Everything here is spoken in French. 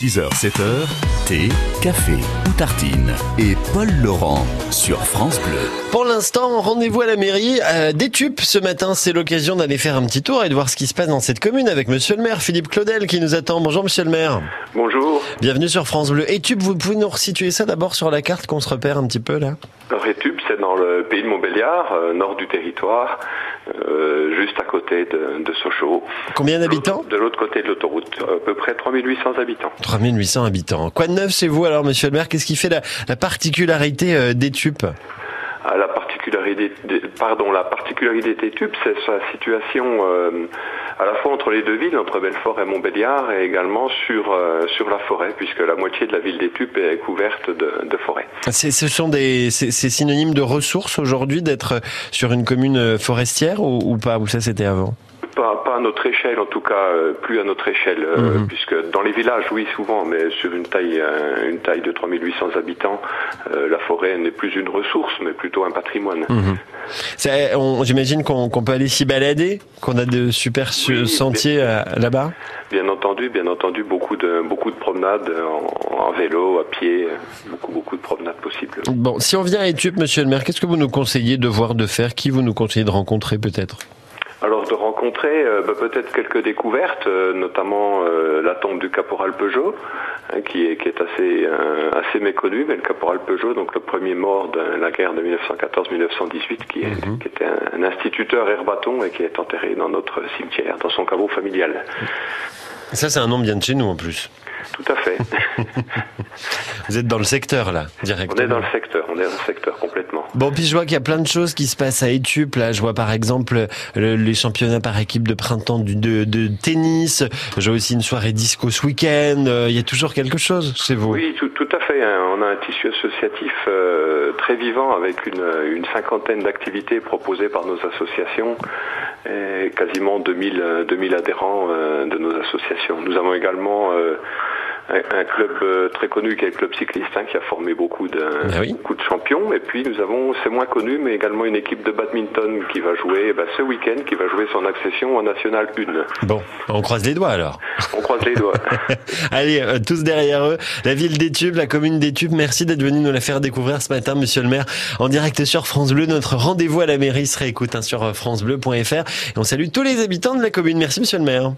6h, 7h, thé, café ou tartine. Et Paul Laurent sur France Bleu. Pour l'instant, rendez-vous à la mairie euh. Ce matin, c'est l'occasion d'aller faire un petit tour et de voir ce qui se passe dans cette commune avec monsieur le maire Philippe Claudel qui nous attend. Bonjour monsieur le maire. Bonjour. Bienvenue sur France Bleu. Étup, vous pouvez nous resituer ça d'abord sur la carte qu'on se repère un petit peu là? Alors Étup, c'est dans le pays de Montbéliard, euh, nord du territoire, euh, juste à côté de, de Sochaux. Combien d'habitants? De l'autre côté de l'autoroute, à peu près 3800 habitants. 3800 habitants. Quoi de neuf c'est vous alors monsieur le maire Qu'est-ce qui fait la, la particularité euh, d'Étup Ah, La particularité, pardon, la particularité d'Étup, c'est sa situation euh, à la fois entre les deux villes, entre Belfort et Montbéliard, et également sur, euh, sur la forêt, puisque la moitié de la ville d'Étup est couverte de, de forêt. Ce sont des, c'est synonyme de ressources aujourd'hui d'être sur une commune forestière ou, ou pas Ou ça c'était avant? Pas, pas à notre échelle, en tout cas, euh, plus à notre échelle, euh, Mhm. puisque dans les villages, oui, souvent, mais sur une taille, euh, une taille de 3800 habitants, la forêt n'est plus une ressource, mais plutôt un patrimoine. Mhm. J'imagine qu'on peut aller s'y balader, qu'on a de super Oui, sentiers là-bas. Bien entendu, bien entendu, beaucoup de beaucoup de promenades en, en vélo, à pied, beaucoup beaucoup de promenades possibles. Bon, si on vient à Étup, monsieur le maire, qu'est-ce que vous nous conseillez de voir, de faire Qui vous nous conseillez de rencontrer peut-être? Alors de rencontrer euh, bah, peut-être quelques découvertes, euh, notamment euh, la tombe du caporal Peugeot, hein, qui est qui est assez assez méconnu, mais le caporal Peugeot, donc le premier mort de la guerre de 1914-1918, qui, est- qui était un, un instituteur herbaton et qui est enterré dans notre cimetière, dans son caveau familial. Ça, c'est un nom bien de chez nous en plus. Tout à fait. Vous êtes dans le secteur là, on directement. est dans le secteur, on est dans le secteur complètement. Bon, puis je vois qu'il y a plein de choses qui se passent à Étup. Là, je vois par exemple le- les championnats par équipe de printemps du, de, de tennis. J'ai aussi une soirée disco ce week-end. Euh, Il y a toujours quelque chose chez vous. Oui, tout, tout à fait. hein. On a un tissu associatif euh, très vivant avec une, une cinquantaine d'activités proposées par nos associations et quasiment 2000, euh, 2000 adhérents euh, de nos associations. Nous avons également euh, un, club euh, très connu qui est le club cycliste hein, qui a formé beaucoup de, Ah oui. beaucoup de champions. Et puis nous avons, c'est moins connu, mais également une équipe de badminton qui va jouer eh ben, ce week-end, qui va jouer son accession en National 1. Bon, on croise les doigts alors. On croise les doigts. Allez, euh, tous derrière eux. La ville d'Étup, la commune d'Étup, merci d'être venu nous la faire découvrir ce matin, monsieur le maire, en direct sur France Bleu. Notre rendez-vous à la mairie se réécoute hein, sur euh, francebleu.fr. Et on salue tous les habitants de la commune. Merci, monsieur le maire.